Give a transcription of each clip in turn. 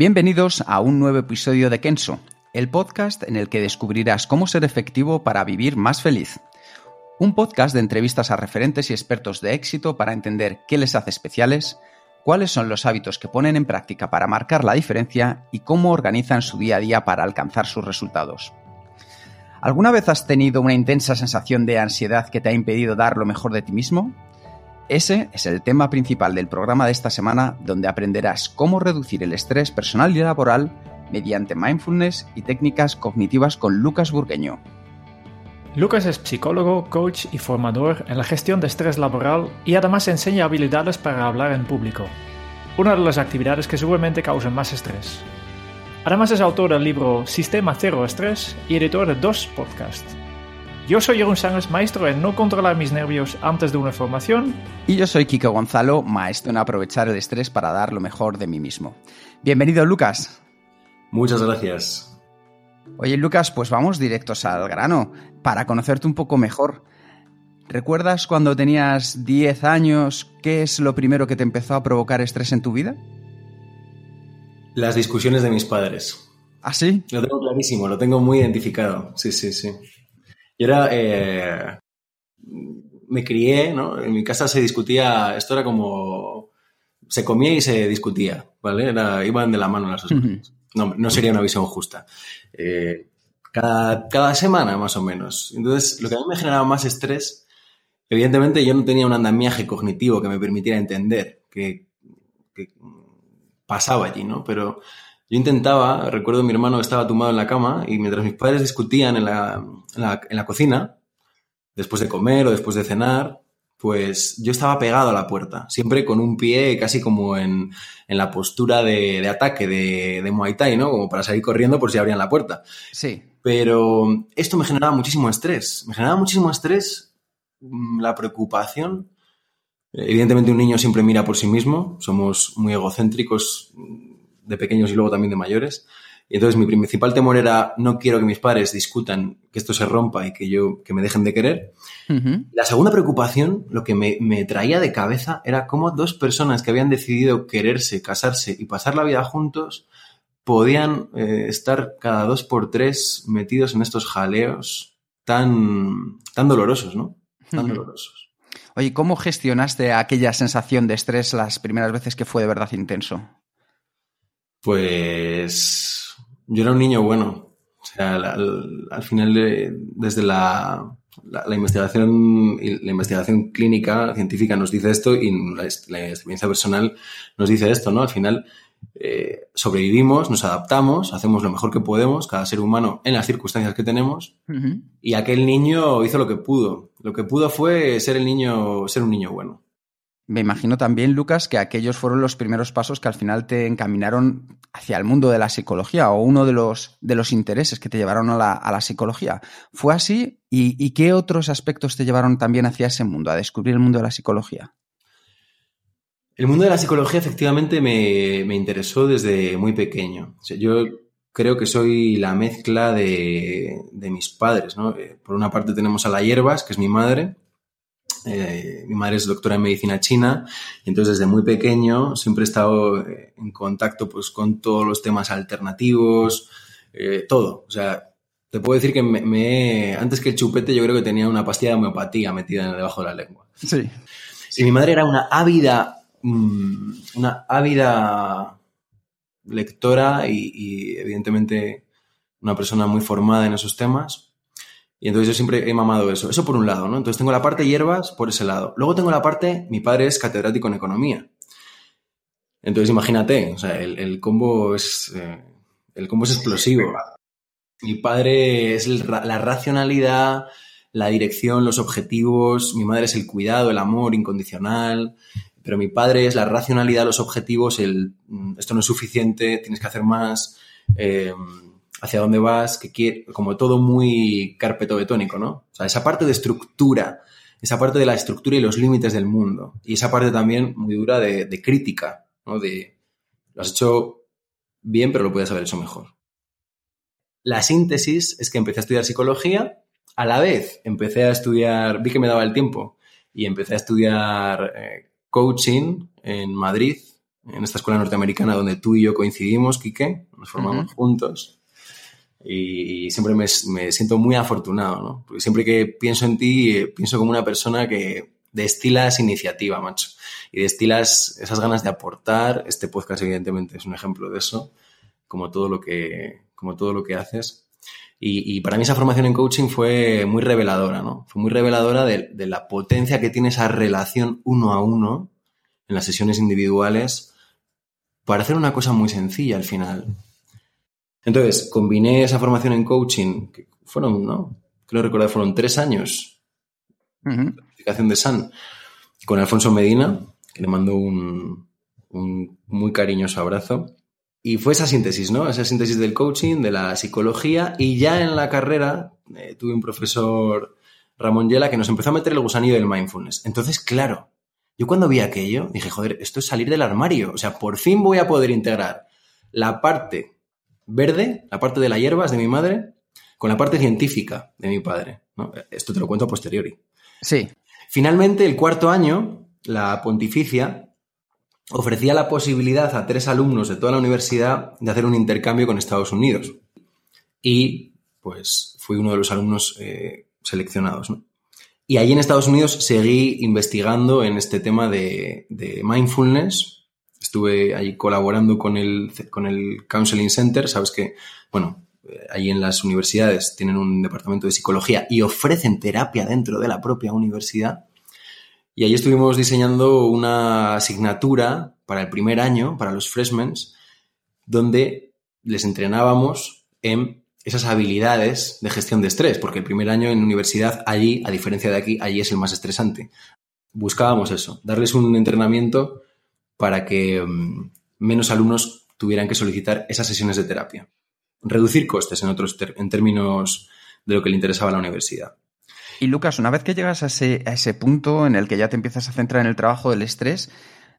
Bienvenidos a un nuevo episodio de Kenso, el podcast en el que descubrirás cómo ser efectivo para vivir más feliz. Un podcast de entrevistas a referentes y expertos de éxito para entender qué les hace especiales, cuáles son los hábitos que ponen en práctica para marcar la diferencia y cómo organizan su día a día para alcanzar sus resultados. ¿Alguna vez has tenido una intensa sensación de ansiedad que te ha impedido dar lo mejor de ti mismo? Ese es el tema principal del programa de esta semana, donde aprenderás cómo reducir el estrés personal y laboral mediante mindfulness y técnicas cognitivas con Lucas Burgueño. Lucas es psicólogo, coach y formador en la gestión de estrés laboral y además enseña habilidades para hablar en público, una de las actividades que seguramente causan más estrés. Además es autor del libro Sistema Cero Estrés y editor de dos podcasts. Yo soy Jeroen Sánchez, maestro en no controlar mis nervios antes de una formación. Y yo soy Kiko Gonzalo, maestro en aprovechar el estrés para dar lo mejor de mí mismo. Bienvenido, Lucas. Muchas gracias. Oye, Lucas, pues vamos directos al grano, para conocerte un poco mejor. ¿Recuerdas cuando tenías 10 años qué es lo primero que te empezó a provocar estrés en tu vida? Las discusiones de mis padres. ¿Ah, sí? Lo tengo clarísimo, lo tengo muy identificado. Sí, sí, sí. Yo era. Eh, me crié, ¿no? En mi casa se discutía. Esto era como. Se comía y se discutía, ¿vale? Era, iban de la mano las dos cosas. No, no sería una visión justa. Eh, cada, cada semana, más o menos. Entonces, lo que a mí me generaba más estrés, evidentemente yo no tenía un andamiaje cognitivo que me permitiera entender qué pasaba allí, ¿no? Pero yo intentaba, recuerdo mi hermano estaba tumbado en la cama y mientras mis padres discutían en la, en la, en la cocina, después de comer o después de cenar, pues yo estaba pegado a la puerta, siempre con un pie casi como en, en la postura de, de ataque de, de, Muay Thai, ¿no? Como para salir corriendo por si abrían la puerta. Sí. Pero esto me generaba muchísimo estrés. Me generaba muchísimo estrés mm, la preocupación. Evidentemente un niño siempre mira por sí mismo, somos muy egocéntricos de pequeños y luego también de mayores. Y entonces mi principal temor era no quiero que mis padres discutan, que esto se rompa y que yo que me dejen de querer. Uh -huh. La segunda preocupación, lo que me, me, traía de cabeza era cómo dos personas que habían decidido quererse, casarse y pasar la vida juntos podían eh, estar cada dos por tres metidos en estos jaleos tan, tan dolorosos, ¿no? Tan uh -huh. dolorosos. Oye, ¿cómo gestionaste aquella sensación de estrés las primeras veces que fue de verdad intenso? Pues yo era un niño bueno. O sea, al, al, al final, de, desde la, la, la, investigación la investigación clínica, científica, nos dice esto y la, la experiencia personal nos dice esto, ¿no? Al final eh, sobrevivimos, nos adaptamos, hacemos lo mejor que podemos, cada ser humano en las circunstancias que tenemos, uh -huh. y aquel niño hizo lo que pudo. Lo que pudo fue ser el niño, ser un niño bueno. Me imagino también, Lucas, que aquellos fueron los primeros pasos que al final te encaminaron hacia el mundo de la psicología o uno de los, de los intereses que te llevaron a la, a la psicología. ¿Fue así? ¿Y, ¿Y, qué otros aspectos te llevaron también hacia ese mundo, a descubrir el mundo de la psicología? El mundo de la psicología efectivamente me, me interesó desde muy pequeño. Yo creo que soy la mezcla de, de mis padres. ¿no? Eh, por una parte tenemos a la Hierbas, que es mi madre, eh, mi madre es doctora en medicina china y entonces desde muy pequeño siempre he estado eh, en contacto pues con todos los temas alternativos, eh, todo. O sea, te puedo decir que me, me, antes que el chupete yo creo que tenía una pastilla de homeopatía metida debajo de la lengua. Sí. Y mi madre era una ávida, mmm, una ávida lectora y, y evidentemente una persona muy formada en esos temas. Y entonces yo siempre he mamado eso. Eso por un lado, ¿no? Entonces tengo la parte hierbas por ese lado. Luego tengo la parte, mi padre es catedrático en economía. Entonces imagínate, o sea, el, combo es eh, el combo es explosivo. Mi padre es la racionalidad, la dirección, los objetivos, mi madre es el cuidado, el amor incondicional, pero mi padre es la racionalidad, los objetivos, el mm, esto no es suficiente, tienes que hacer más, eh, hacia dónde vas, que quiere, como todo muy carpeto betónico, ¿no? O sea, esa parte de estructura, esa parte de la estructura y los límites del mundo, y esa parte también muy dura de, de crítica, ¿no? De, lo has hecho bien, pero lo puedes haber hecho mejor. La síntesis es que empecé a estudiar psicología, a la vez empecé a estudiar, vi que me daba el tiempo, y empecé a estudiar eh, coaching en Madrid, en esta escuela norteamericana donde tú y yo coincidimos, Quique, nos formamos juntos. Y siempre me, me siento muy afortunado, ¿no? Porque siempre que pienso en ti, eh, pienso como una persona que destilas iniciativa, macho. Y destilas esas ganas de aportar. Este podcast, evidentemente, es un ejemplo de eso, como todo lo que, como todo lo que haces. Y, y para mí esa formación en coaching fue muy reveladora, ¿no? Fue muy reveladora de, de la potencia que tiene esa relación uno a uno en las sesiones individuales para hacer una cosa muy sencilla al final. Entonces, combiné esa formación en coaching, que fueron, ¿no? Creo recordar, fueron tres años, Ujú. certificación de SAN, con Alfonso Medina, que le mando un, un muy cariñoso abrazo. Y fue esa síntesis, ¿no? Esa síntesis del coaching, de la psicología, y ya en la carrera eh, tuve un profesor, Ramón Yela, que nos empezó a meter el gusanillo del mindfulness. Entonces, claro, yo cuando vi aquello, dije, joder, esto es salir del armario. O sea, por fin voy a poder integrar la parte verde, la parte de las hierbas de mi madre, con la parte científica de mi padre. ¿no? Esto te lo cuento a posteriori. Sí. Finalmente, el cuarto año, la pontificia ofrecía la posibilidad a tres alumnos de toda la universidad de hacer un intercambio con Estados Unidos. Y pues fui uno de los alumnos eh, seleccionados. ¿no? Y allí en Estados Unidos seguí investigando en este tema de, de mindfulness. Estuve ahí colaborando con el, con el Counseling Center. Sabes que, bueno, eh, allí en las universidades tienen un departamento de psicología y ofrecen terapia dentro de la propia universidad. Y ahí estuvimos diseñando una asignatura para el primer año, para los freshmen, donde les entrenábamos en esas habilidades de gestión de estrés, porque el primer año en universidad allí, a diferencia de aquí, allí es el más estresante. Buscábamos eso, darles un entrenamiento para que um, menos alumnos tuvieran que solicitar esas sesiones de terapia. Reducir costes en otros en términos de lo que le interesaba a la universidad. Y Lucas, una vez que llegas a ese, a ese punto en el que ya te empiezas a centrar en el trabajo del estrés,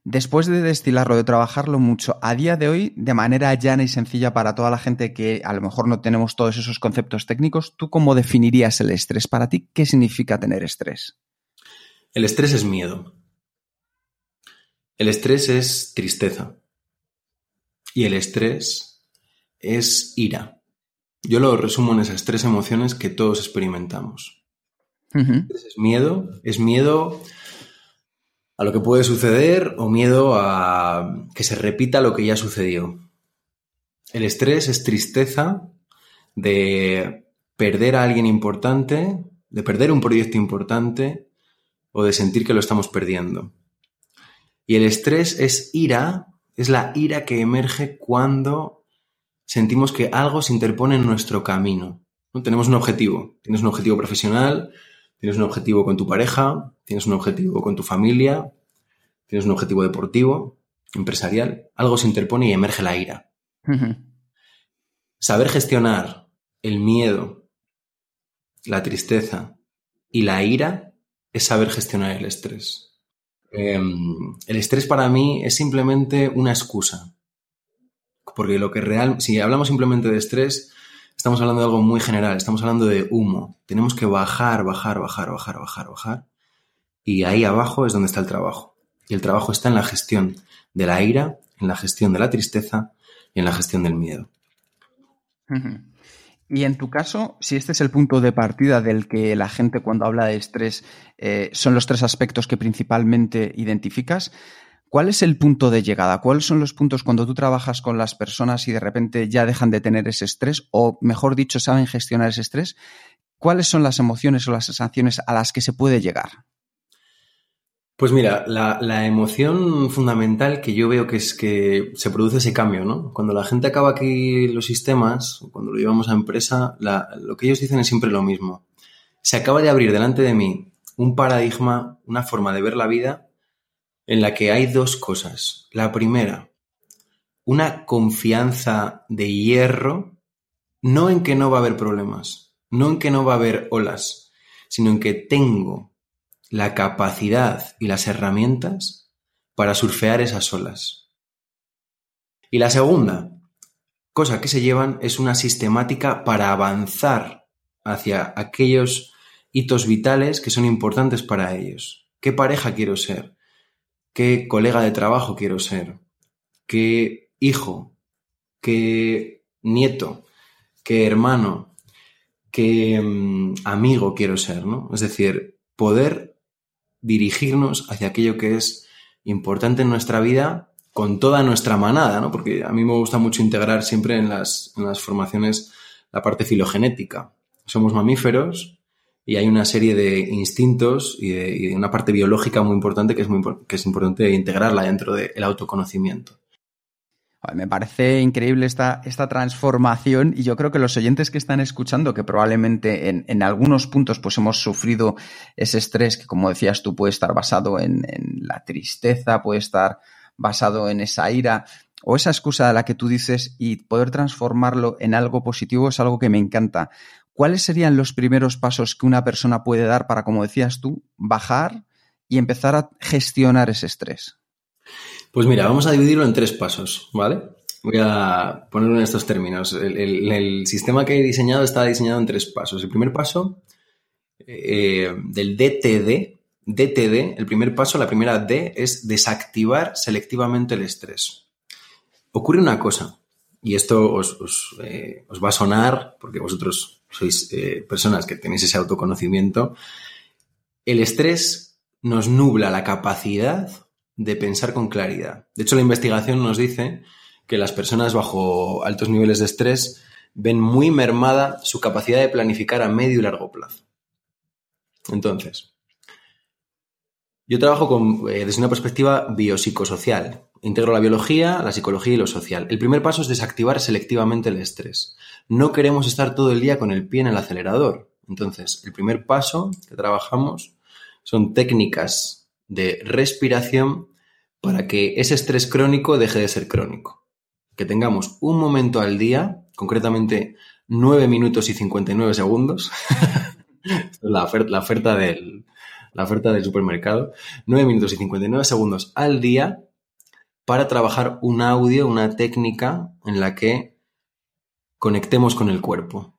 después de destilarlo, de trabajarlo mucho, a día de hoy, de manera llana y sencilla para toda la gente que a lo mejor no tenemos todos esos conceptos técnicos, ¿tú cómo definirías el estrés? Para ti, ¿qué significa tener estrés? El estrés es miedo. El estrés es tristeza. Y el estrés es ira. Yo lo resumo en esas tres emociones que todos experimentamos. Uh -huh. Es miedo, es miedo a lo que puede suceder o miedo a que se repita lo que ya sucedió. El estrés es tristeza de perder a alguien importante, de perder un proyecto importante o de sentir que lo estamos perdiendo. Y el estrés es ira, es la ira que emerge cuando sentimos que algo se interpone en nuestro camino. ¿no? Tenemos un objetivo, tienes un objetivo profesional, tienes un objetivo con tu pareja, tienes un objetivo con tu familia, tienes un objetivo deportivo, empresarial, algo se interpone y emerge la ira. Uh -huh. Saber gestionar el miedo, la tristeza y la ira es saber gestionar el estrés. Eh, el estrés para mí es simplemente una excusa. Porque lo que real, si hablamos simplemente de estrés, estamos hablando de algo muy general, estamos hablando de humo. Tenemos que bajar, bajar, bajar, bajar, bajar, bajar. Y ahí abajo es donde está el trabajo. Y el trabajo está en la gestión de la ira, en la gestión de la tristeza y en la gestión del miedo. Y en tu caso, si este es el punto de partida del que la gente cuando habla de estrés eh, son los tres aspectos que principalmente identificas, ¿cuál es el punto de llegada? ¿Cuáles son los puntos cuando tú trabajas con las personas y de repente ya dejan de tener ese estrés o, mejor dicho, saben gestionar ese estrés? ¿Cuáles son las emociones o las sensaciones a las que se puede llegar? Pues mira, la, emoción fundamental que yo veo que es que se produce ese cambio, ¿no? Cuando la gente acaba aquí los sistemas, cuando lo llevamos a empresa, lo que ellos dicen es siempre lo mismo. se acaba de abrir delante de mí un paradigma, una forma de ver la vida en la que hay dos cosas. La primera, una confianza de hierro, no en que no va a haber problemas, no en que no va a haber olas, sino en que tengo la capacidad y las herramientas para surfear esas olas. Y la segunda cosa que se llevan es una sistemática para avanzar hacia aquellos hitos vitales que son importantes para ellos. ¿Qué pareja quiero ser? ¿Qué colega de trabajo quiero ser? ¿Qué hijo? ¿Qué nieto? ¿Qué hermano? ¿Qué mm, amigo quiero ser? ¿no? Es decir, poder dirigirnos hacia aquello que es importante en nuestra vida con toda nuestra manada, ¿no? Porque a mí me gusta mucho integrar siempre en las, en las formaciones la parte filogenética. Somos mamíferos y hay una serie de instintos y de, una parte biológica muy importante que es, muy, que es importante integrarla dentro del autoconocimiento. Me parece increíble esta, esta, transformación y yo creo que los oyentes que están escuchando, que probablemente en, en, algunos puntos pues hemos sufrido ese estrés que como decías tú puede estar basado en, en la tristeza, puede estar basado en esa ira o esa excusa de la que tú dices y poder transformarlo en algo positivo es algo que me encanta. ¿Cuáles serían los primeros pasos que una persona puede dar para, como decías tú, bajar y empezar a gestionar ese estrés? Pues mira, vamos a dividirlo en tres pasos, ¿vale? Voy a ponerlo en estos términos. El, sistema que he diseñado está diseñado en tres pasos. El primer paso eh, del DTD, DTD, el primer paso, la primera D, es desactivar selectivamente el estrés. Ocurre una cosa, y esto os, eh, va a sonar, porque vosotros sois eh, personas que tenéis ese autoconocimiento. El estrés nos nubla la capacidad de pensar con claridad. De hecho, la investigación nos dice que las personas bajo altos niveles de estrés ven muy mermada su capacidad de planificar a medio y largo plazo. Entonces, yo trabajo eh, desde una perspectiva biopsicosocial. Integro la biología, la psicología y lo social. El primer paso es desactivar selectivamente el estrés. No queremos estar todo el día con el pie en el acelerador. Entonces, el primer paso que trabajamos son técnicas de respiración para que ese estrés crónico deje de ser crónico. Que tengamos un momento al día, concretamente 9 minutos y 59 segundos. la oferta, del, la oferta del supermercado. 9 minutos y 59 segundos al día para trabajar un audio, una técnica en la que conectemos con el cuerpo.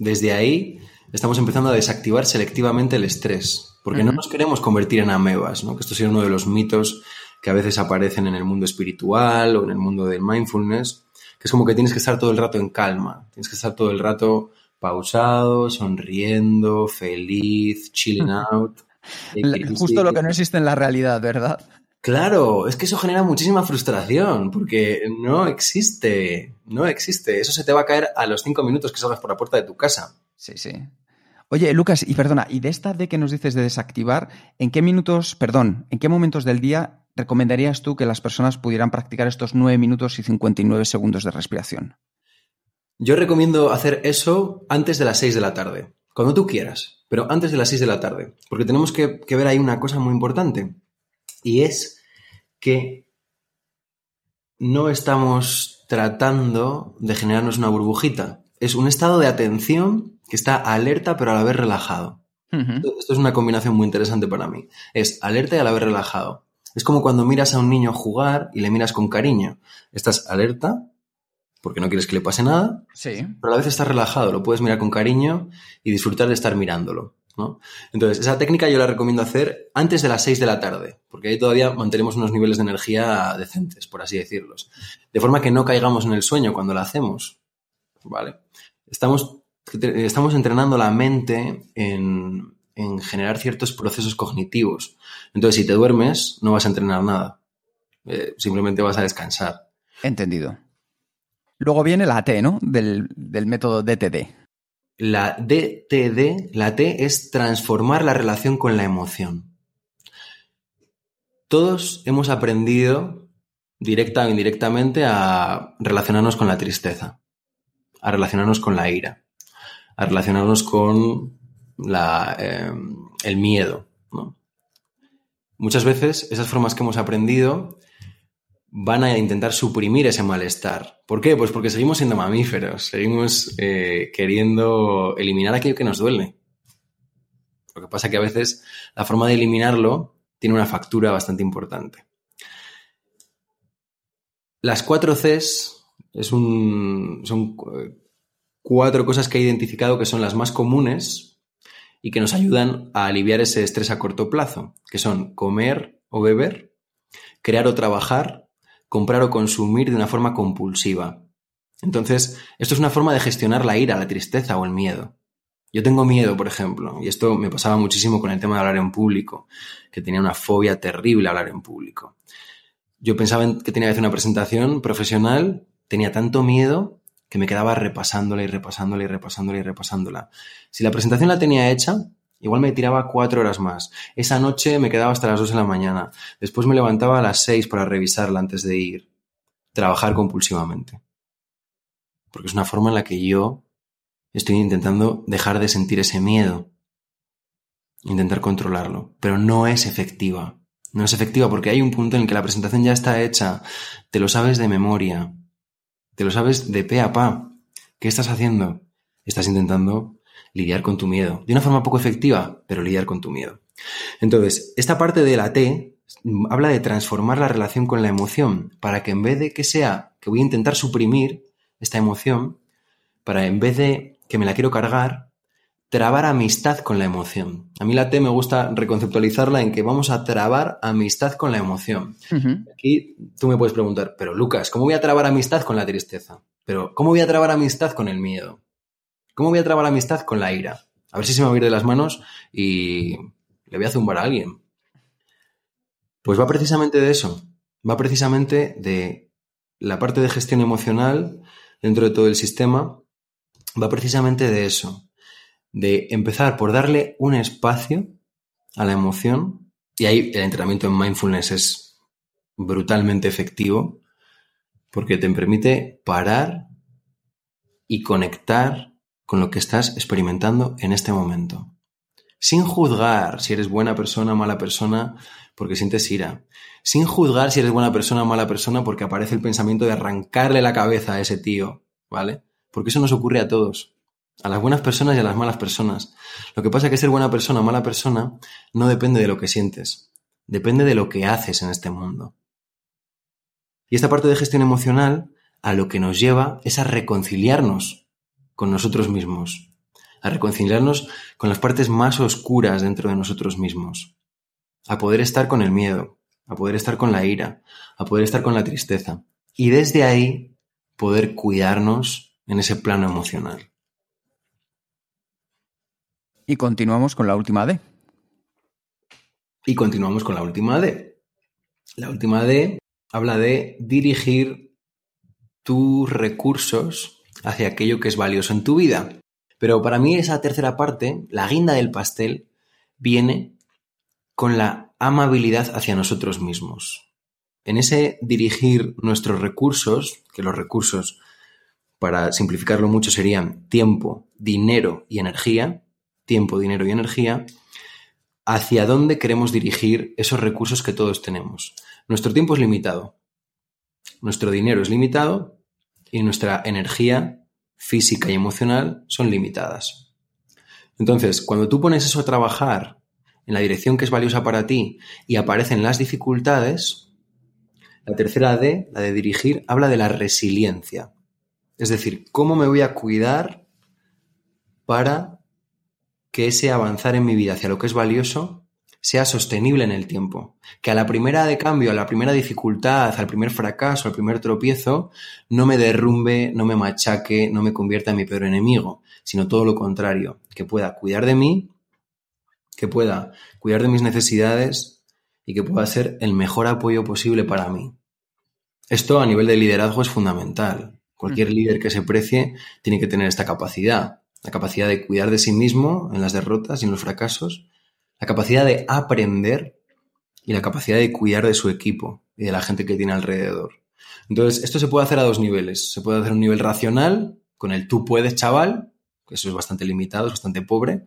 Desde ahí estamos empezando a desactivar selectivamente el estrés, porque no nos queremos convertir en amebas, ¿no? que esto sería uno de los mitos que a veces aparecen en el mundo espiritual o en el mundo del mindfulness, que es como que tienes que estar todo el rato en calma, tienes que estar todo el rato pausado, sonriendo, feliz, chilling out. Justo lo que no existe en la realidad, ¿verdad? Claro, es que eso genera muchísima frustración, porque no existe, no existe. Eso se te va a caer a los cinco minutos que salgas por la puerta de tu casa. Sí, sí. Oye, Lucas, y perdona, y de esta D que nos dices de desactivar, ¿en qué minutos, perdón, en qué momentos del día recomendarías tú que las personas pudieran practicar estos 9 minutos y 59 segundos de respiración? Yo recomiendo hacer eso antes de las 6 de la tarde, cuando tú quieras, pero antes de las 6 de la tarde, porque tenemos que, que ver ahí una cosa muy importante, y es que no estamos tratando de generarnos una burbujita, es un estado de atención que está alerta pero a la vez relajado. Esto es una combinación muy interesante para mí. Es alerta y a la vez relajado. Es como cuando miras a un niño jugar y le miras con cariño. Estás alerta porque no quieres que le pase nada, sí. pero a la vez estás relajado, lo puedes mirar con cariño y disfrutar de estar mirándolo. ¿no? Entonces, esa técnica yo la recomiendo hacer antes de las 6 de la tarde, porque ahí todavía mantenemos unos niveles de energía decentes, por así decirlos. De forma que no caigamos en el sueño cuando la hacemos. ¿Vale? Estamos, estamos entrenando la mente en, generar ciertos procesos cognitivos. Entonces, si te duermes, no vas a entrenar nada. Eh, simplemente vas a descansar. Entendido. Luego viene la T, ¿no? Del, del método DTD. La DTD, la T es transformar la relación con la emoción. Todos hemos aprendido, directa o indirectamente, a relacionarnos con la tristeza a relacionarnos con la ira, relacionarnos con la, eh, el miedo. Muchas veces esas formas que hemos aprendido van a intentar suprimir ese malestar. ¿Por qué? Pues porque seguimos siendo mamíferos, seguimos eh, queriendo eliminar aquello que nos duele. Lo que pasa es que a veces la forma de eliminarlo tiene una factura bastante importante. Las cuatro Cs es un, son cuatro cosas que he identificado que son las más comunes y que nos ayudan a aliviar ese estrés a corto plazo, que son comer o beber, crear o trabajar, comprar o consumir de una forma compulsiva. Entonces, esto es una forma de gestionar la ira, la tristeza o el miedo. Yo tengo miedo, por ejemplo, y esto me pasaba muchísimo con el tema de hablar en público, que tenía una fobia terrible a hablar en público. Yo pensaba que tenía que hacer una presentación profesional, tenía tanto miedo que me quedaba repasándola y repasándola y repasándola y repasándola. Si la presentación la tenía hecha, igual me tiraba cuatro horas más. Esa noche me quedaba hasta las dos de la mañana. Después me levantaba a las seis para revisarla antes de ir. Trabajar compulsivamente. Porque es una forma en la que yo estoy intentando dejar de sentir ese miedo. Intentar controlarlo. Pero no es efectiva. No es efectiva porque hay un punto en el que la presentación ya está hecha. Te lo sabes de memoria te lo sabes de pe a pa. ¿Qué estás haciendo? Estás intentando lidiar con tu miedo. De una forma poco efectiva, pero lidiar con tu miedo. Entonces, esta parte de la T habla de transformar la relación con la emoción para que en vez de que sea que voy a intentar suprimir esta emoción, para en vez de que me la quiero cargar, trabar amistad con la emoción. A mí la T me gusta reconceptualizarla en que vamos a trabar amistad con la emoción. Aquí tú me puedes preguntar, pero Lucas, ¿cómo voy a trabar amistad con la tristeza? Pero ¿cómo voy a trabar amistad con el miedo? ¿Cómo voy a trabar amistad con la ira? A ver si se me va a ir de las manos y le voy a zumbar a alguien. Pues va precisamente de eso. Va precisamente de la parte de gestión emocional dentro de todo el sistema. Va precisamente de eso de empezar por darle un espacio a la emoción, y ahí el entrenamiento en mindfulness es brutalmente efectivo, porque te permite parar y conectar con lo que estás experimentando en este momento. Sin juzgar si eres buena persona o mala persona porque sientes ira. Sin juzgar si eres buena persona o mala persona porque aparece el pensamiento de arrancarle la cabeza a ese tío, ¿vale? Porque eso nos ocurre a todos a las buenas personas y a las malas personas. Lo que pasa es que ser buena persona o mala persona no depende de lo que sientes, depende de lo que haces en este mundo. Y esta parte de gestión emocional a lo que nos lleva es a reconciliarnos con nosotros mismos, a reconciliarnos con las partes más oscuras dentro de nosotros mismos, a poder estar con el miedo, a poder estar con la ira, a poder estar con la tristeza y desde ahí poder cuidarnos en ese plano emocional. Y continuamos con la última D. Y continuamos con la última D. La última D habla de dirigir tus recursos hacia aquello que es valioso en tu vida. Pero para mí esa tercera parte, la guinda del pastel, viene con la amabilidad hacia nosotros mismos. En ese dirigir nuestros recursos, que los recursos, para simplificarlo mucho, serían tiempo, dinero y energía, tiempo, dinero y energía, hacia dónde queremos dirigir esos recursos que todos tenemos. Nuestro tiempo es limitado, nuestro dinero es limitado y nuestra energía física y emocional son limitadas. Entonces, cuando tú pones eso a trabajar en la dirección que es valiosa para ti y aparecen las dificultades, la tercera D, la de dirigir, habla de la resiliencia. Es decir, cómo me voy a cuidar para que ese avanzar en mi vida hacia lo que es valioso sea sostenible en el tiempo. Que a la primera de cambio, a la primera dificultad, al primer fracaso, al primer tropiezo, no me derrumbe, no me machaque, no me convierta en mi peor enemigo, sino todo lo contrario, que pueda cuidar de mí, que pueda cuidar de mis necesidades y que pueda ser el mejor apoyo posible para mí. Esto a nivel de liderazgo es fundamental. Cualquier mm. líder que se precie tiene que tener esta capacidad la capacidad de cuidar de sí mismo en las derrotas y en los fracasos, la capacidad de aprender y la capacidad de cuidar de su equipo y de la gente que tiene alrededor. Entonces, esto se puede hacer a dos niveles. Se puede hacer un nivel racional, con el tú puedes, chaval, que eso es bastante limitado, es bastante pobre,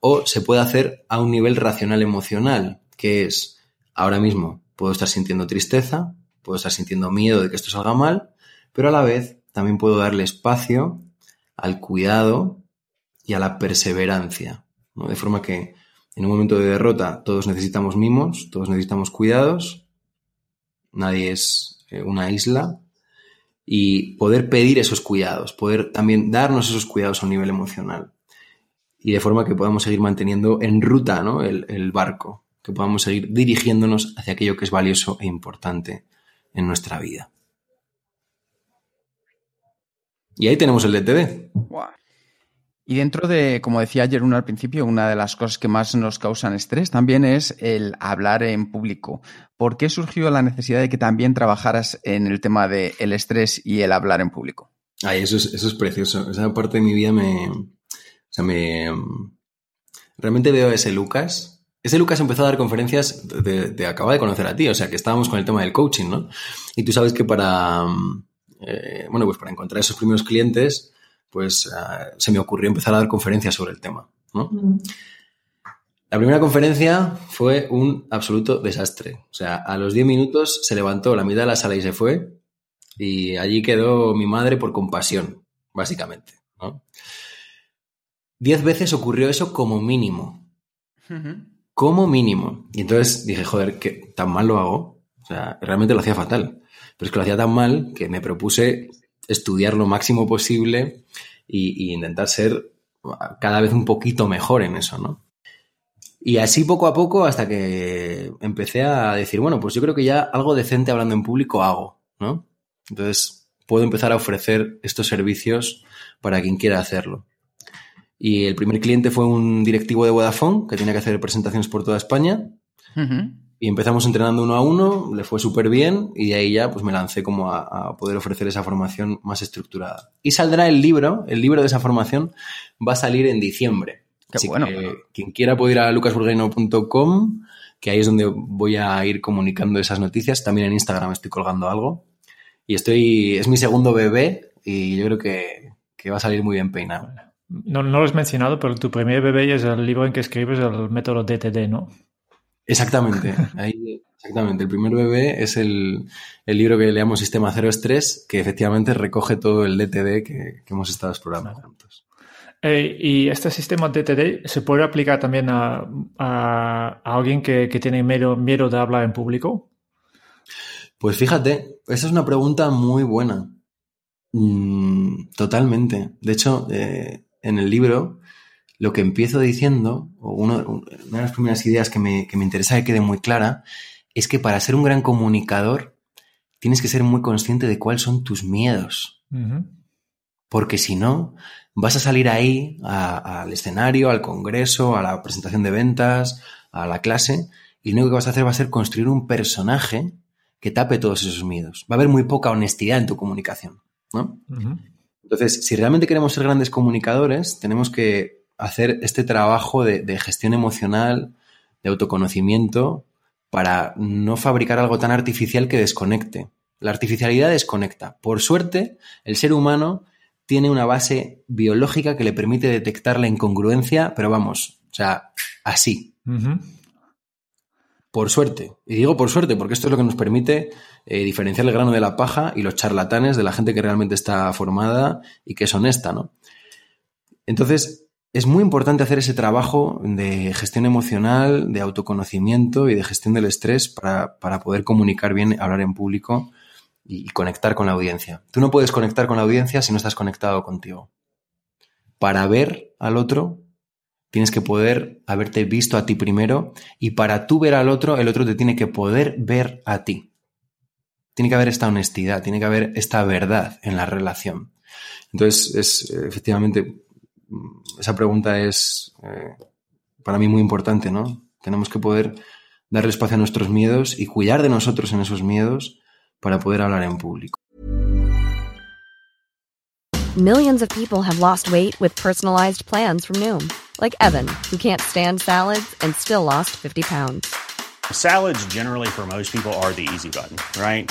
o se puede hacer a un nivel racional emocional, que es, ahora mismo puedo estar sintiendo tristeza, puedo estar sintiendo miedo de que esto salga mal, pero a la vez también puedo darle espacio al cuidado y a la perseverancia, ¿no? De forma que en un momento de derrota todos necesitamos mimos, todos necesitamos cuidados, nadie es eh, una isla, y poder pedir esos cuidados, poder también darnos esos cuidados a un nivel emocional y de forma que podamos seguir manteniendo en ruta ¿no? el, el barco, que podamos seguir dirigiéndonos hacia aquello que es valioso e importante en nuestra vida. Y ahí tenemos el DTD. Y dentro de, como decía ayer uno al principio, una de las cosas que más nos causan estrés también es el hablar en público. ¿Por qué surgió la necesidad de que también trabajaras en el tema del el estrés y el hablar en público? Ay, eso es, eso es precioso. Esa parte de mi vida me. O sea, me. Realmente veo a ese Lucas. Ese Lucas empezó a dar conferencias, de, de, acaba de conocer a ti, o sea, que estábamos con el tema del coaching, ¿no? Y tú sabes que para. Eh, bueno, pues para encontrar esos primeros clientes pues uh, se me ocurrió empezar a dar conferencias sobre el tema. ¿no? Mm. La primera conferencia fue un absoluto desastre. O sea, a los 10 minutos se levantó la mitad de la sala y se fue. Y allí quedó mi madre por compasión, básicamente. ¿no? Diez veces ocurrió eso como mínimo. Uh -huh. Como mínimo. Y entonces dije, joder, que tan mal lo hago. O sea, realmente lo hacía fatal. Pero es que lo hacía tan mal que me propuse estudiar lo máximo posible y, intentar ser cada vez un poquito mejor en eso, ¿no? Y así poco a poco hasta que empecé a decir, bueno, pues yo creo que ya algo decente hablando en público hago, ¿no? Entonces puedo empezar a ofrecer estos servicios para quien quiera hacerlo. Y el primer cliente fue un directivo de Vodafone que tenía que hacer presentaciones por toda España. Y empezamos entrenando uno a uno, le fue súper bien y de ahí ya pues me lancé como a, a, poder ofrecer esa formación más estructurada. Y saldrá el libro, el libro de esa formación va a salir en diciembre. Qué Así bueno. que quien quiera puede ir a lucasburgueno.com, que ahí es donde voy a ir comunicando esas noticias. También en Instagram estoy colgando algo. Y estoy, es mi segundo bebé y yo creo que, que va a salir muy bien peinado. No, no lo has mencionado, pero tu primer bebé es el libro en que escribes el método DTD, ¿no? Exactamente, ahí, exactamente. El primer bebé es el, el, libro que le llamamos Sistema Cero Estrés, que efectivamente recoge todo el DTD que, que hemos estado explorando Claro. juntos. Eh, y este sistema DTD se puede aplicar también a, a, a alguien que, que, tiene miedo, miedo de hablar en público. Pues fíjate, esa es una pregunta muy buena. Mm, totalmente. De hecho, eh, en el libro lo que empiezo diciendo, o uno, una de las primeras ideas que me, que me interesa que quede muy clara, es que para ser un gran comunicador tienes que ser muy consciente de cuáles son tus miedos. Uh -huh. Porque si no, vas a salir ahí a, al escenario, al congreso, a la presentación de ventas, a la clase, y lo único que vas a hacer va a ser construir un personaje que tape todos esos miedos. Va a haber muy poca honestidad en tu comunicación, ¿no? Uh -huh. Entonces, si realmente queremos ser grandes comunicadores, tenemos que hacer este trabajo de, de, gestión emocional, de autoconocimiento, para no fabricar algo tan artificial que desconecte. La artificialidad desconecta. Por suerte, el ser humano tiene una base biológica que le permite detectar la incongruencia, pero vamos, o sea, así. Uh -huh. Por suerte. Y digo por suerte, porque esto es lo que nos permite eh, diferenciar el grano de la paja y los charlatanes de la gente que realmente está formada y que es honesta, ¿no? Entonces, es muy importante hacer ese trabajo de gestión emocional, de autoconocimiento y de gestión del estrés para, poder comunicar bien, hablar en público y, y, conectar con la audiencia. Tú no puedes conectar con la audiencia si no estás conectado contigo. Para ver al otro, tienes que poder haberte visto a ti primero y para tú ver al otro, el otro te tiene que poder ver a ti. Tiene que haber esta honestidad, tiene que haber esta verdad en la relación. Entonces, es efectivamente esa pregunta es eh, para mí muy importante, ¿no? Tenemos que poder darle espacio a nuestros miedos y cuidar de nosotros en esos miedos para poder hablar en público. Millions of people have lost weight with personalized plans from Noom, like Evan, who can't stand salads and still lost 50 pounds. Salads generally for most people are the easy button, right?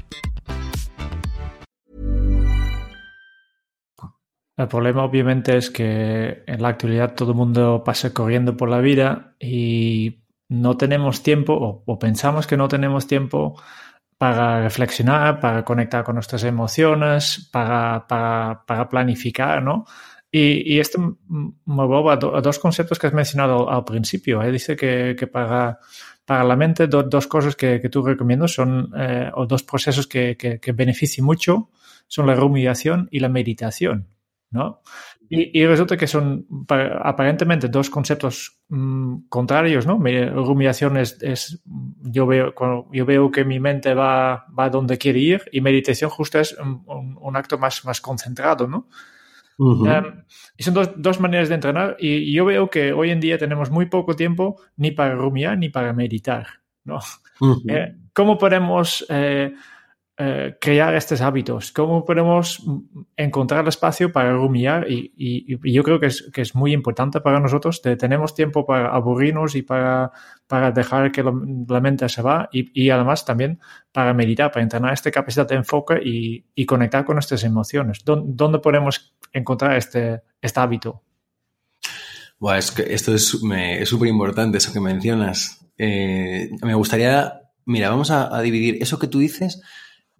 El problema obviamente es que en la actualidad todo el mundo pasa corriendo por la vida y no tenemos tiempo o, pensamos que no tenemos tiempo para reflexionar, para conectar con nuestras emociones, para, para, planificar, ¿no? Y, y, esto me vuelve a, do, a, dos conceptos que has mencionado al, principio. ¿eh? Dice que, para, la mente do, dos cosas que, tú recomiendo son, eh, o dos procesos que, que mucho, son la rumiación y la meditación. ¿No? Y, y, resulta que son aparentemente dos conceptos mmm, contrarios, ¿no? Mi rumiación es, es, yo veo yo veo que mi mente va, va donde quiere ir y meditación justo es un, un, un acto más, más concentrado, ¿no? Uh -huh. um, y son dos, dos, maneras de entrenar y, y, yo veo que hoy en día tenemos muy poco tiempo ni para rumiar ni para meditar, ¿no? Uh -huh. eh, ¿Cómo podemos eh, eh, crear estos hábitos? ¿Cómo podemos encontrar el espacio para rumiar? Y, yo creo que es, que es, muy importante para nosotros. De, tenemos tiempo para aburrirnos y para, para dejar que la mente se va y, además también para meditar, para entrenar esta capacidad de enfoque y, conectar con nuestras emociones. ¿Dónde, podemos encontrar este, este hábito? Bueno, es que esto es súper importante, eso que mencionas. Eh, me gustaría, mira, vamos a dividir eso que tú dices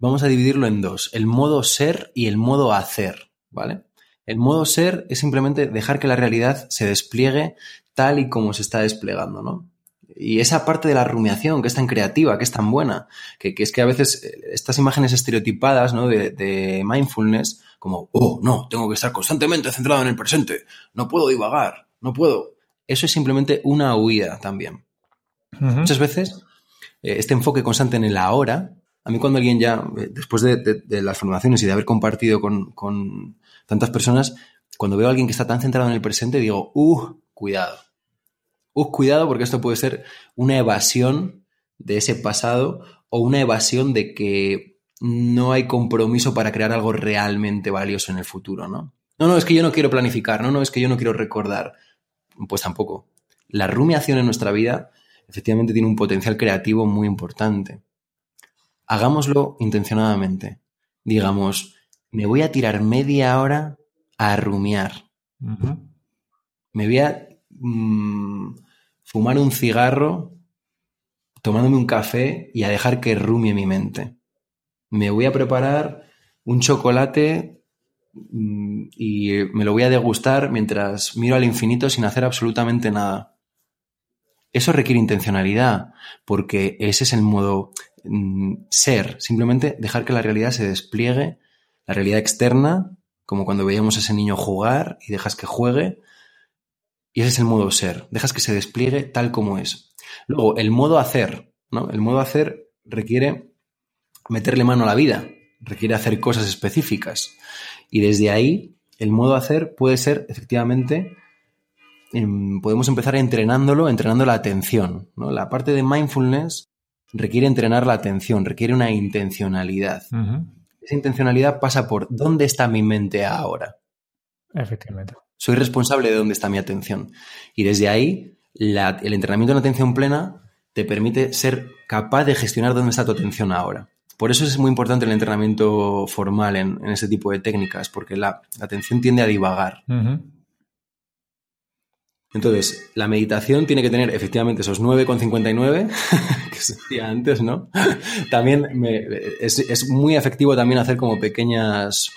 vamos a dividirlo en dos, el modo ser y el modo hacer, ¿vale? El modo ser es simplemente dejar que la realidad se despliegue tal y como se está desplegando, ¿no? Y esa parte de la rumiación, que es tan creativa, que es tan buena, que, que es que a veces estas imágenes estereotipadas, ¿no? De, de, mindfulness, como, oh, no, tengo que estar constantemente centrado en el presente, no puedo divagar, no puedo. Eso es simplemente una huida también. Uh -huh. Muchas veces, eh, este enfoque constante en el ahora a mí cuando alguien ya, después de, de, de las formaciones y de haber compartido con, con, tantas personas, cuando veo a alguien que está tan centrado en el presente, digo, uh, cuidado. Uh, cuidado porque esto puede ser una evasión de ese pasado o una evasión de que no hay compromiso para crear algo realmente valioso en el futuro, ¿no? No, no, es que yo no quiero planificar, no, no, es que yo no quiero recordar. Pues tampoco. La rumiación en nuestra vida efectivamente tiene un potencial creativo muy importante hagámoslo intencionadamente. Digamos, me voy a tirar media hora a rumiar. Uh -huh. Me voy a mmm, fumar un cigarro, tomándome un café y a dejar que rumie mi mente. Me voy a preparar un chocolate mmm, y me lo voy a degustar mientras miro al infinito sin hacer absolutamente nada. Eso requiere intencionalidad, porque ese es el modo, Mm, ser, simplemente dejar que la realidad se despliegue, la realidad externa, como cuando veíamos a ese niño jugar y dejas que juegue, y ese es el modo ser, dejas que se despliegue tal como es. Luego, el modo hacer, ¿no? El modo hacer requiere meterle mano a la vida, requiere hacer cosas específicas. Y desde ahí, el modo hacer puede ser efectivamente podemos empezar entrenándolo, entrenando la atención. ¿no? La parte de mindfulness requiere entrenar la atención, requiere una intencionalidad. Uh -huh. Esa intencionalidad pasa por ¿dónde está mi mente ahora? Efectivamente. Soy responsable de dónde está mi atención. Y desde ahí, la, el entrenamiento en atención plena te permite ser capaz de gestionar dónde está tu atención ahora. Por eso es muy importante el entrenamiento formal en, en ese tipo de técnicas, porque la, la atención tiende a divagar. Uh -huh. Entonces, la meditación tiene que tener efectivamente esos 9,59 que se decía antes, ¿no? También me, es, es, muy efectivo también hacer como pequeñas,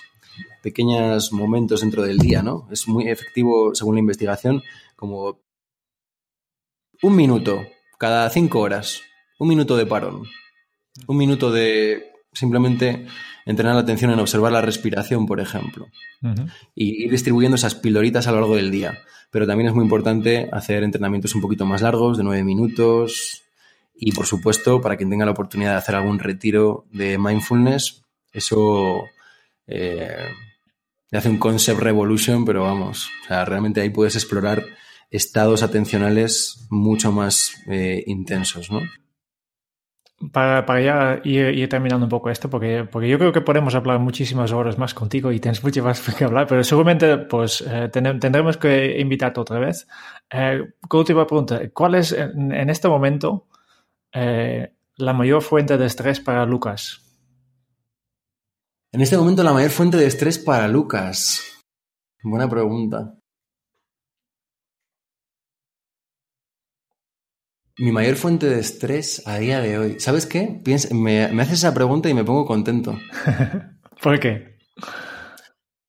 pequeños momentos dentro del día, ¿no? Es muy efectivo, según la investigación, como un minuto cada cinco horas, un minuto de parón. Un minuto de simplemente entrenar la atención en observar la respiración, por ejemplo, y ir distribuyendo esas piloritas a lo largo del día. Pero también es muy importante hacer entrenamientos un poquito más largos, de nueve minutos, y por supuesto, para quien tenga la oportunidad de hacer algún retiro de mindfulness, eso eh, hace un concept revolution, pero vamos, o sea, realmente ahí puedes explorar estados atencionales mucho más eh, intensos, ¿no? Para, para ya ir, terminando un poco esto, porque, porque yo creo que podemos hablar muchísimas horas más contigo y tienes mucho más que hablar, pero seguramente pues eh, tendremos que invitarte otra vez. Eh, última pregunta, ¿cuál es en, este momento eh, la mayor fuente de estrés para Lucas? En este momento la mayor fuente de estrés para Lucas. Buena pregunta. Mi mayor fuente de estrés a día de hoy. ¿Sabes qué? me, me haces esa pregunta y me pongo contento. ¿Por qué?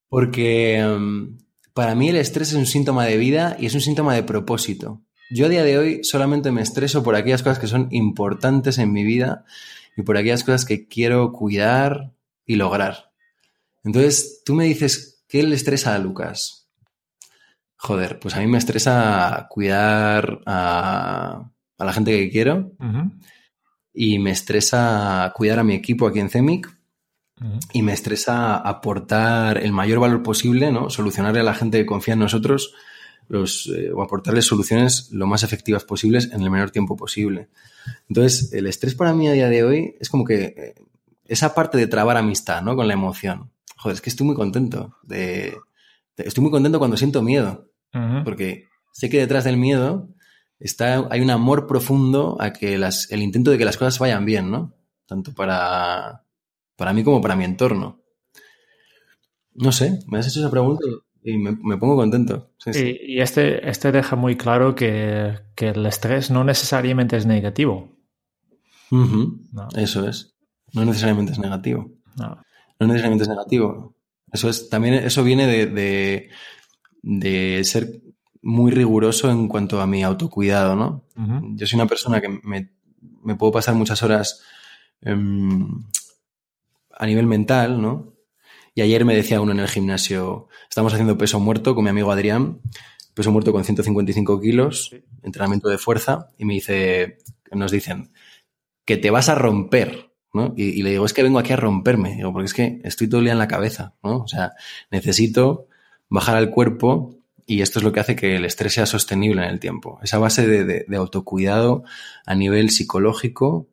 Porque em, para mí el estrés es un síntoma de vida y es un síntoma de propósito. Yo a día de hoy solamente me estreso por aquellas cosas que son importantes en mi vida y por aquellas cosas que quiero cuidar y lograr. Entonces, tú me dices, ¿qué le estresa a Lucas? Joder, pues a mí me estresa cuidar a a la gente que quiero y me estresa cuidar a mi equipo aquí en CEMIC y me estresa aportar el mayor valor posible, ¿no? Solucionarle a la gente que confía en nosotros los, eh, o aportarles soluciones lo más efectivas posibles en el menor tiempo posible. Entonces, el estrés para mí a día de hoy es como que eh, esa parte de trabar amistad, ¿no? Con la emoción. Joder, es que estoy muy contento. De, estoy muy contento cuando siento miedo. Porque sé que detrás del miedo está, hay un amor profundo a que las, el intento de que las cosas vayan bien, ¿no? Tanto para, para mí como para mi entorno. No sé, me has hecho esa pregunta y me, pongo contento. Y, este, este deja muy claro que, el estrés no necesariamente es negativo. Eso es. No necesariamente es negativo. No. necesariamente es negativo. Eso es, también eso viene de, de, de ser muy riguroso en cuanto a mi autocuidado, ¿no? Yo soy una persona que me, puedo pasar muchas horas em, a nivel mental, ¿no? Y ayer me decía uno en el gimnasio, estamos haciendo peso muerto con mi amigo Adrián, peso muerto con 155 kilos, entrenamiento de fuerza, y me dice, nos dicen, que te vas a romper, ¿no? Y, y, le digo, es que vengo aquí a romperme, digo, porque es que estoy todo el día en la cabeza, ¿no? O sea, necesito bajar al cuerpo y esto es lo que hace que el estrés sea sostenible en el tiempo. Esa base de, autocuidado a nivel psicológico,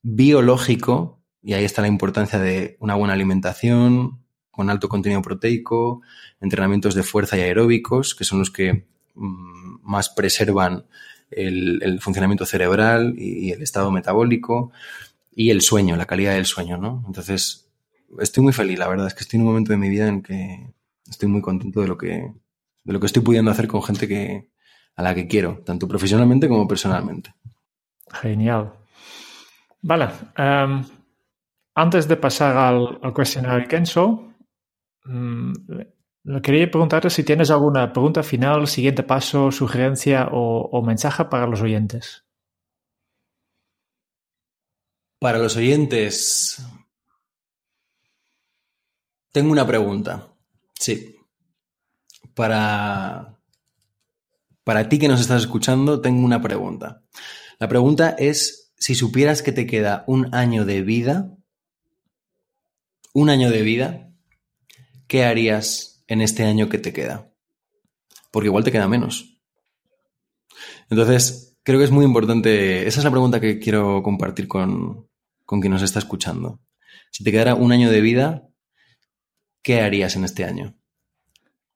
biológico, y ahí está la importancia de una buena alimentación con alto contenido proteico, entrenamientos de fuerza y aeróbicos, que son los que mm, más preservan el, funcionamiento cerebral y, el estado metabólico, y el sueño, la calidad del sueño, ¿no? Entonces, estoy muy feliz, la verdad, es que estoy en un momento de mi vida en que estoy muy contento de lo que, de lo que estoy pudiendo hacer con gente que, a la que quiero, tanto profesionalmente como personalmente. Genial. Vale. Em, antes de pasar al, cuestionario Kenzo, um, quería preguntarte si tienes alguna pregunta final, siguiente paso, sugerencia o mensaje para los oyentes. Para los oyentes, tengo una pregunta. Sí para, para ti que nos estás escuchando, tengo una pregunta. La pregunta es, si supieras que te queda un año de vida, un año de vida, ¿qué harías en este año que te queda? Porque igual te queda menos. Entonces, creo que es muy importante, esa es la pregunta que quiero compartir con, con quien nos está escuchando. Si te quedara un año de vida, ¿qué harías en este año?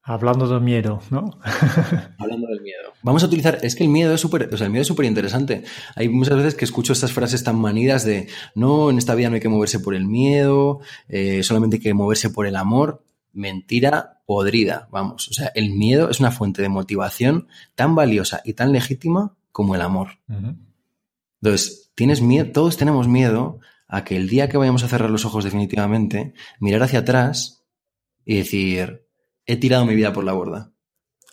Hablando del miedo, ¿no? Hablando del miedo. Vamos a utilizar, es que el miedo es súper, o sea, el miedo es súper interesante. Hay muchas veces que escucho estas frases tan manidas de, no, en esta vida no hay que moverse por el miedo, eh, solamente hay que moverse por el amor. Mentira podrida, vamos. O sea, el miedo es una fuente de motivación tan valiosa y tan legítima como el amor. Entonces, tienes miedo, todos tenemos miedo a que el día que vayamos a cerrar los ojos definitivamente, mirar hacia atrás y decir, he tirado mi vida por la borda.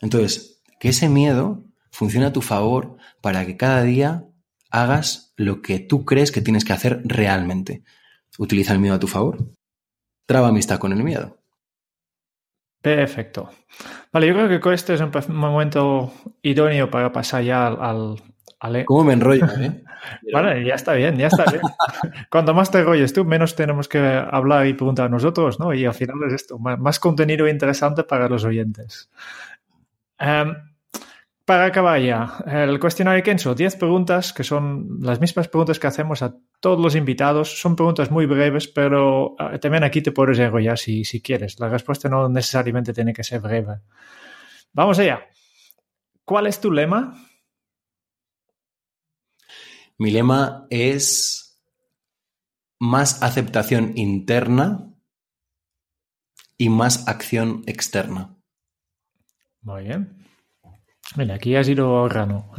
Entonces, que ese miedo funcione a tu favor para que cada día hagas lo que tú crees que tienes que hacer realmente. Utiliza el miedo a tu favor. Traba amistad con el miedo. Perfecto. Vale, yo creo que este es un momento idóneo para pasar ya al... al... ¿Cómo me enrollo? Eh? vale, ya está bien, ya está bien. Cuanto más te enrolles tú, menos tenemos que hablar y preguntar a nosotros, ¿no? Y al final es esto, más, contenido interesante para los oyentes. Em, para acabar ya, el cuestionario Kenso, 10 preguntas que son las mismas preguntas que hacemos a todos los invitados. Son preguntas muy breves, pero eh, también aquí te puedes enrollar si, si quieres. La respuesta no necesariamente tiene que ser breve. Vamos allá. ¿Cuál es tu lema? Mi lema es más aceptación interna y más acción externa. Muy bien. Mira, aquí has ido grano.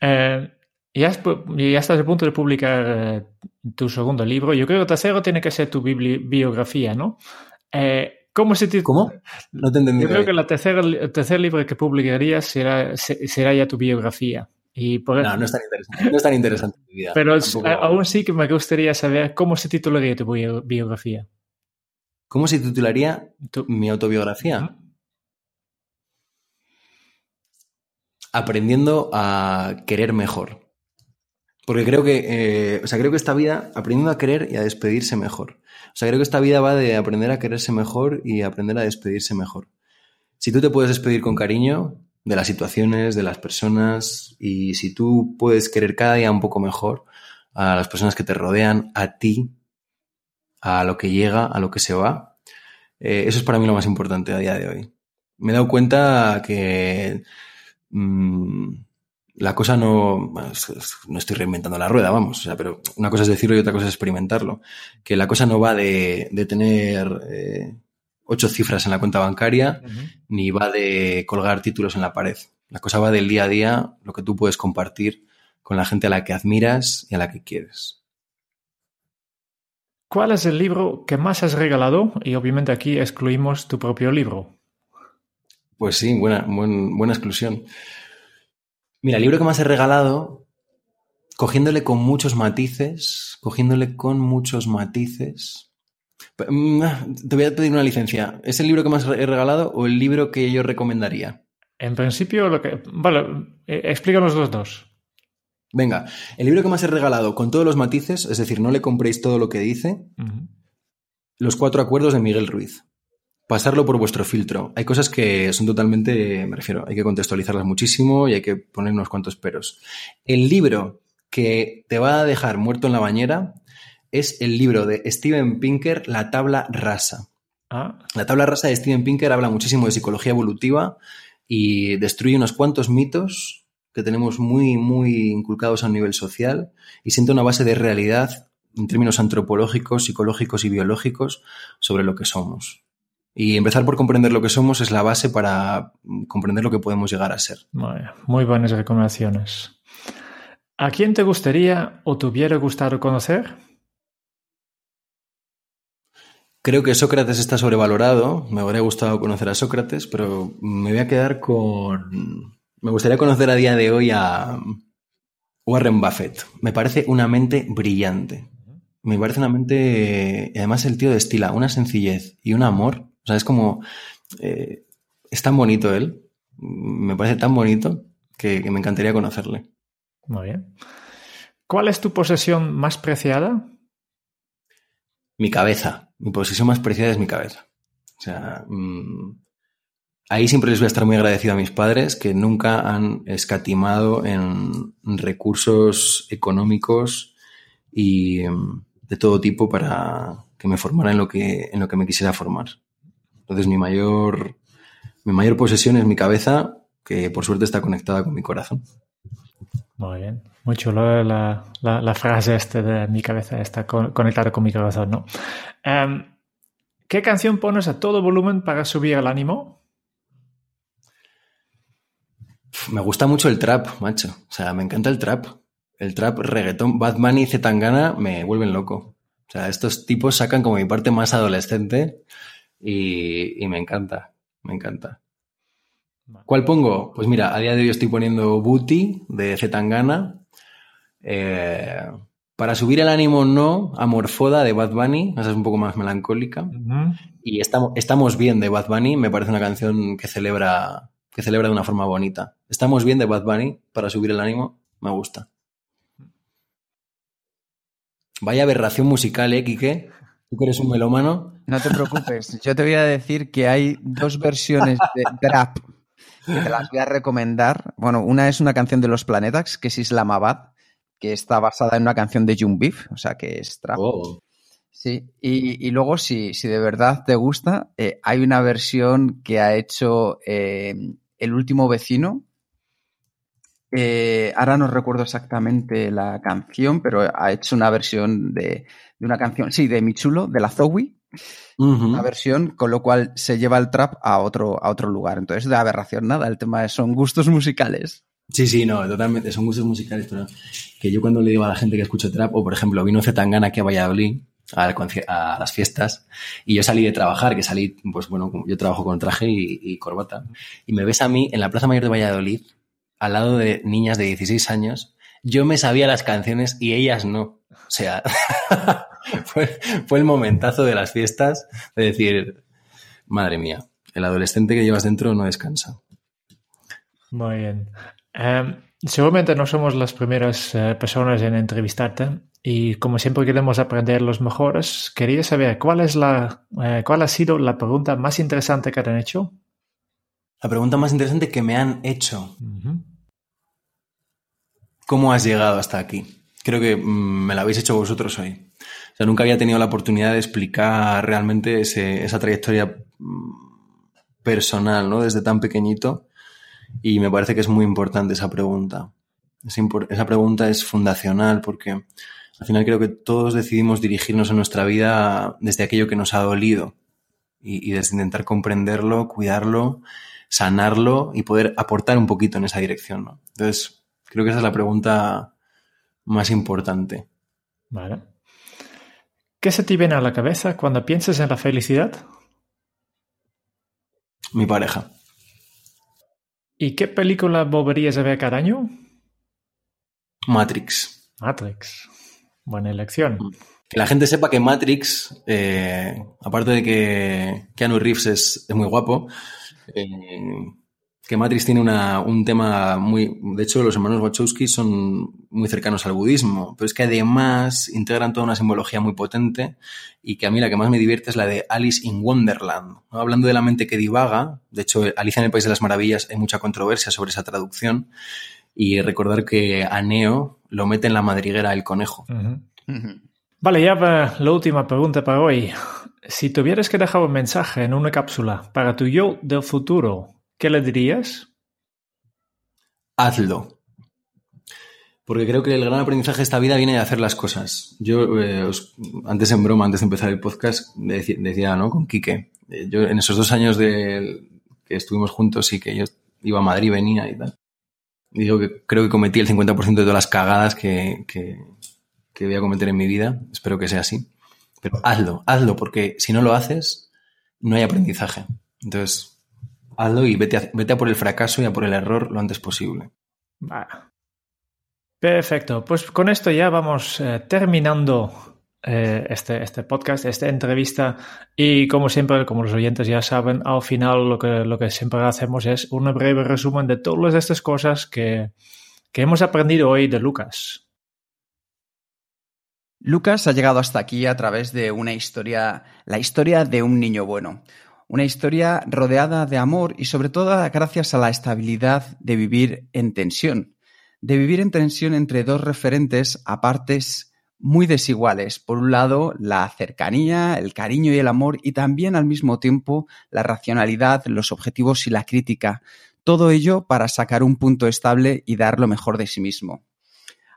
¿eh? ya, estás a punto de publicar eh, tu segundo libro. Yo creo que el tercero tiene que ser tu biografía, ¿no? Eh, ¿Cómo se titula? ¿Cómo? No te entendí. Yo creo que la tercera, el tercer libro que publicarías será, será ya tu biografía. Y por no, no es tan interesante. No es tan interesante mi vida. Pero aún sí que me gustaría saber cómo se titularía tu biografía. ¿Cómo se titularía mi autobiografía? aprendiendo a querer mejor. Porque creo que, eh, o sea, creo que esta vida, aprendiendo a querer y a despedirse mejor. O sea, creo que esta vida va de aprender a quererse mejor y aprender a despedirse mejor. Si tú te puedes despedir con cariño de las situaciones, de las personas, y si tú puedes querer cada día un poco mejor a las personas que te rodean, a ti, a lo que llega, a lo que se va, eh, eso es para mí lo más importante a día de hoy. Me he dado cuenta que Mm, la cosa no, no estoy reinventando la rueda, vamos, o sea, pero una cosa es decirlo y otra cosa es experimentarlo. Que la cosa no va de, de tener eh, ocho cifras en la cuenta bancaria, ni va de colgar títulos en la pared. La cosa va del día a día, lo que tú puedes compartir con la gente a la que admiras y a la que quieres. ¿Cuál es el libro que más has regalado? Y obviamente aquí excluimos tu propio libro. Pues sí, buena, buena exclusión. Mira, el libro que más he regalado, cogiéndole con muchos matices, cogiéndole con muchos matices. Mm, te voy a pedir una licencia. ¿Es el libro que más he regalado o el libro que yo recomendaría? En principio, lo que. Vale, eh, explícanos los dos. Venga, el libro que más he regalado con todos los matices, es decir, no le compréis todo lo que dice, Los cuatro acuerdos de Miguel Ruiz pasarlo por vuestro filtro. Hay cosas que son totalmente, me refiero, hay que contextualizarlas muchísimo y hay que poner unos cuantos peros. El libro que te va a dejar muerto en la bañera es el libro de Steven Pinker, La tabla rasa. Ah. La tabla rasa de Steven Pinker habla muchísimo de psicología evolutiva y destruye unos cuantos mitos que tenemos muy, muy inculcados a nivel social y siente una base de realidad en términos antropológicos, psicológicos y biológicos sobre lo que somos. Y empezar por comprender lo que somos es la base para comprender lo que podemos llegar a ser. Muy, buenas recomendaciones. ¿A quién te gustaría o te hubiera gustado conocer? Creo que Sócrates está sobrevalorado. Me habría gustado conocer a Sócrates, pero me voy a quedar con. Me gustaría conocer a día de hoy a Warren Buffett. Me parece una mente brillante. Me parece una mente. Además, el tío destila una sencillez y un amor o sea, es como, eh, es tan bonito él, me parece tan bonito que, me encantaría conocerle. Muy bien. ¿Cuál es tu posesión más preciada? Mi cabeza. Mi posesión más preciada es mi cabeza. O sea, mm, ahí siempre les voy a estar muy agradecido a mis padres que nunca han escatimado en recursos económicos y mm, de todo tipo para que me formara en lo que, en lo que me quisiera formar. Entonces mi mayor, mi mayor posesión es mi cabeza, que por suerte está conectada con mi corazón. Muy bien. Muy chulo la, la, frase este de mi cabeza está conectada con mi corazón, ¿no? Em, ¿Qué canción pones a todo volumen para subir el ánimo? Me gusta mucho el trap, macho. O sea, me encanta el trap. El trap, reggaetón, Bad Bunny y Zetangana me vuelven loco. O sea, estos tipos sacan como mi parte más adolescente y, me encanta, me encanta. ¿Cuál pongo? Pues mira, a día de hoy estoy poniendo Booty de Zetangana Eh, para subir el ánimo, no. Amorfoda de Bad Bunny, esa es un poco más melancólica. Y estamos, estamos bien de Bad Bunny, me parece una canción que celebra, que celebra de una forma bonita. Estamos bien de Bad Bunny para subir el ánimo, me gusta. Vaya aberración musical, ¿eh, Quique? Tú que eres un melómano. No te preocupes, yo te voy a decir que hay dos versiones de trap que te las voy a recomendar. Bueno, una es una canción de los Planetax, que es Islamabad, que está basada en una canción de Jung Beef, o sea que es trap. Oh. Sí, y, y luego si, si de verdad te gusta, eh, hay una versión que ha hecho eh, El último vecino. Eh, ahora no recuerdo exactamente la canción, pero ha hecho una versión de, de una canción, sí, de Michulo, de la Una versión, con lo cual se lleva el trap a otro, a otro lugar. Entonces, de aberración nada, el tema es, son gustos musicales. Sí, sí, no, totalmente. Son gustos musicales, pero que yo cuando le digo a la gente que escucho trap, o por ejemplo, vino Zetangana aquí a Valladolid a las fiestas y yo salí de trabajar, que salí, pues bueno, yo trabajo con traje y, y corbata, y me ves a mí en la Plaza Mayor de Valladolid, al lado de niñas de 16 años, yo me sabía las canciones y ellas no. O sea, fue, fue el momentazo de las fiestas de decir, madre mía, el adolescente que llevas dentro no descansa. Muy bien. Em, seguramente no somos las primeras eh, personas en entrevistarte y como siempre queremos aprender los mejores, quería saber cuál es la, eh, cuál ha sido la pregunta más interesante que te han hecho. La pregunta más interesante que me han hecho. ¿Cómo has llegado hasta aquí? Creo que mm, me la habéis hecho vosotros hoy. O sea, nunca había tenido la oportunidad de explicar realmente esa trayectoria mm, personal, ¿no? Desde tan pequeñito. Y me parece que es muy importante esa pregunta. Esa pregunta es fundacional porque al final creo que todos decidimos dirigirnos en nuestra vida desde aquello que nos ha dolido y, y desde intentar comprenderlo, cuidarlo, sanarlo y poder aportar un poquito en esa dirección, ¿no? Entonces, creo que esa es la pregunta más importante. Vale. ¿Qué se te viene a la cabeza cuando piensas en la felicidad? Mi pareja. ¿Y qué película volverías a ver cada año? Matrix. Matrix. Buena elección. Que la gente sepa que Matrix, eh, aparte de que Keanu Reeves es, es muy guapo, eh, que Matrix tiene una- un tema muy... De hecho, los hermanos Wachowski son muy cercanos al budismo, pero es que además integran toda una simbología muy potente y que a mí la que más me divierte es la de Alice in Wonderland. ¿no? Hablando de la mente que divaga, de hecho, Alicia en el País de las Maravillas hay mucha controversia sobre esa traducción y recordar que a Neo lo mete en la madriguera el conejo. Vale, ya va la última pregunta para hoy. Si tuvieras que dejar un mensaje en una cápsula para tu yo del futuro, ¿qué le dirías? hazlo. Porque creo que el gran aprendizaje de esta vida viene de hacer las cosas. Yo, eh, antes en broma, antes de empezar el podcast, decía, ¿no? Con Quique. eh, yo en esos dos años que estuvimos juntos y que yo iba a Madrid, venía y tal. Digo que creo que cometí el 50% de todas las cagadas que, que voy a cometer en mi vida. Espero que sea así. Pero hazlo, hazlo, porque si no lo haces, no hay aprendizaje. Entonces, hazlo y vete a, vete a por el fracaso y a por el error lo antes posible. Vale. Perfecto, pues con esto ya vamos eh, terminando eh, este, este podcast, esta entrevista y como siempre, como los oyentes ya saben, al final lo que, lo que siempre hacemos es un breve resumen de todas estas cosas que, que hemos aprendido hoy de Lucas. Lucas ha llegado hasta aquí a través de una historia, la historia de un niño bueno. Una historia rodeada de amor y sobre todo gracias a la estabilidad de vivir en tensión. De vivir en tensión entre dos referentes a partes muy desiguales. Por un lado, la cercanía, el cariño y el amor y también al mismo tiempo la racionalidad, los objetivos y la crítica. Todo ello para sacar un punto estable y dar lo mejor de sí mismo.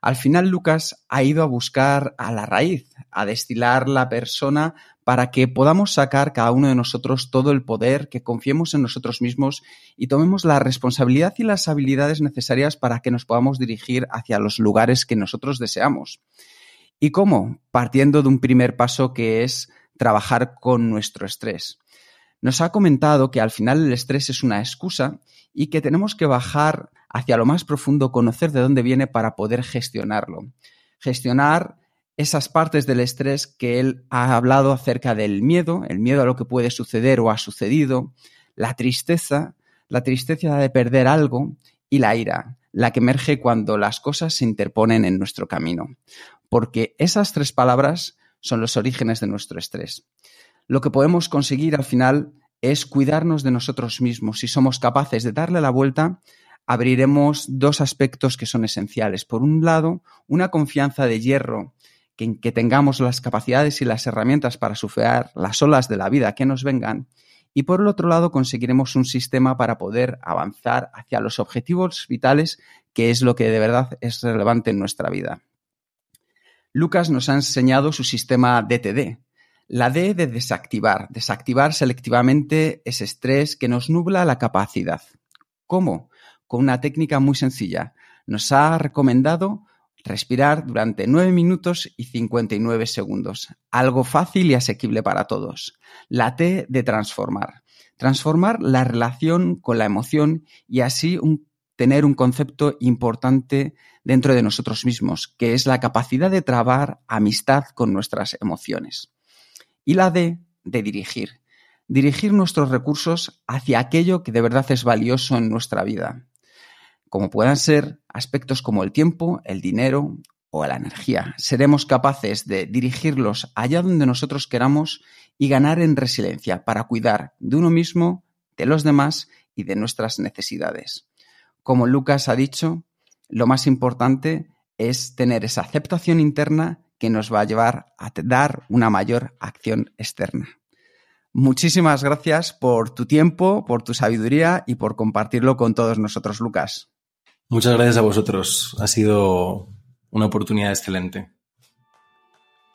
Al final Lucas ha ido a buscar a la raíz, a destilar la persona para que podamos sacar cada uno de nosotros todo el poder, que confiemos en nosotros mismos y tomemos la responsabilidad y las habilidades necesarias para que nos podamos dirigir hacia los lugares que nosotros deseamos. ¿Y cómo? Partiendo de un primer paso que es trabajar con nuestro estrés. nos ha comentado que al final el estrés es una excusa y que tenemos que bajar hacia lo más profundo, conocer de dónde viene para poder gestionarlo. Gestionar esas partes del estrés que él ha hablado acerca del miedo, el miedo a lo que puede suceder o ha sucedido, la tristeza, la tristeza de perder algo y la ira, la que emerge cuando las cosas se interponen en nuestro camino. Porque esas tres palabras son los orígenes de nuestro estrés. Lo que podemos conseguir al final es cuidarnos de nosotros mismos. Si somos capaces de darle la vuelta, abriremos dos aspectos que son esenciales. Por un lado, una confianza de hierro que, tengamos las capacidades y las herramientas para surfear las olas de la vida que nos vengan. Y por el otro lado, conseguiremos un sistema para poder avanzar hacia los objetivos vitales, que es lo que de verdad es relevante en nuestra vida. Lucas nos ha enseñado su sistema DTD. La D de desactivar, desactivar selectivamente ese estrés que nos nubla la capacidad. ¿Cómo? Con una técnica muy sencilla. Nos ha recomendado Respirar durante 9 minutos y 59 segundos. Algo fácil y asequible para todos. La T de transformar. Transformar la relación con la emoción y así tener un concepto importante dentro de nosotros mismos, que es la capacidad de trabar amistad con nuestras emociones. Y la D de dirigir. Dirigir nuestros recursos hacia aquello que de verdad es valioso en nuestra vida como puedan ser aspectos como el tiempo, el dinero o la energía. Seremos capaces de dirigirlos allá donde nosotros queramos y ganar en resiliencia para cuidar de uno mismo, de los demás y de nuestras necesidades. Como Lucas ha dicho, lo más importante es tener esa aceptación interna que nos va a llevar a dar una mayor acción externa. Muchísimas gracias por tu tiempo, por tu sabiduría y por compartirlo con todos nosotros, Lucas. Muchas gracias a vosotros. Ha sido una oportunidad excelente.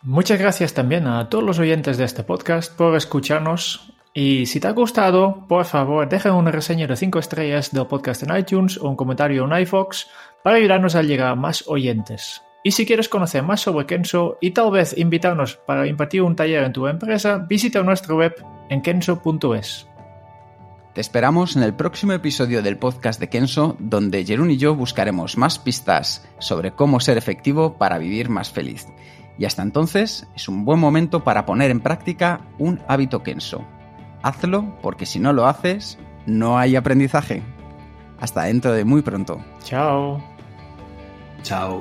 Muchas gracias también a todos los oyentes de este podcast por escucharnos. Y si te ha gustado, por favor, deja una reseña de 5 estrellas del podcast en iTunes o un comentario en iFox para ayudarnos a llegar a más oyentes. Y si quieres conocer más sobre Kenso y tal vez invitarnos para impartir un taller en tu empresa, visita nuestra web en kenso.es. Te esperamos en el próximo episodio del podcast de Kenso, donde Jerún y yo buscaremos más pistas sobre cómo ser efectivo para vivir más feliz. Y hasta entonces es un buen momento para poner en práctica un hábito Kenso. Hazlo porque si no lo haces, no hay aprendizaje. Hasta dentro de muy pronto. Chao. Chao.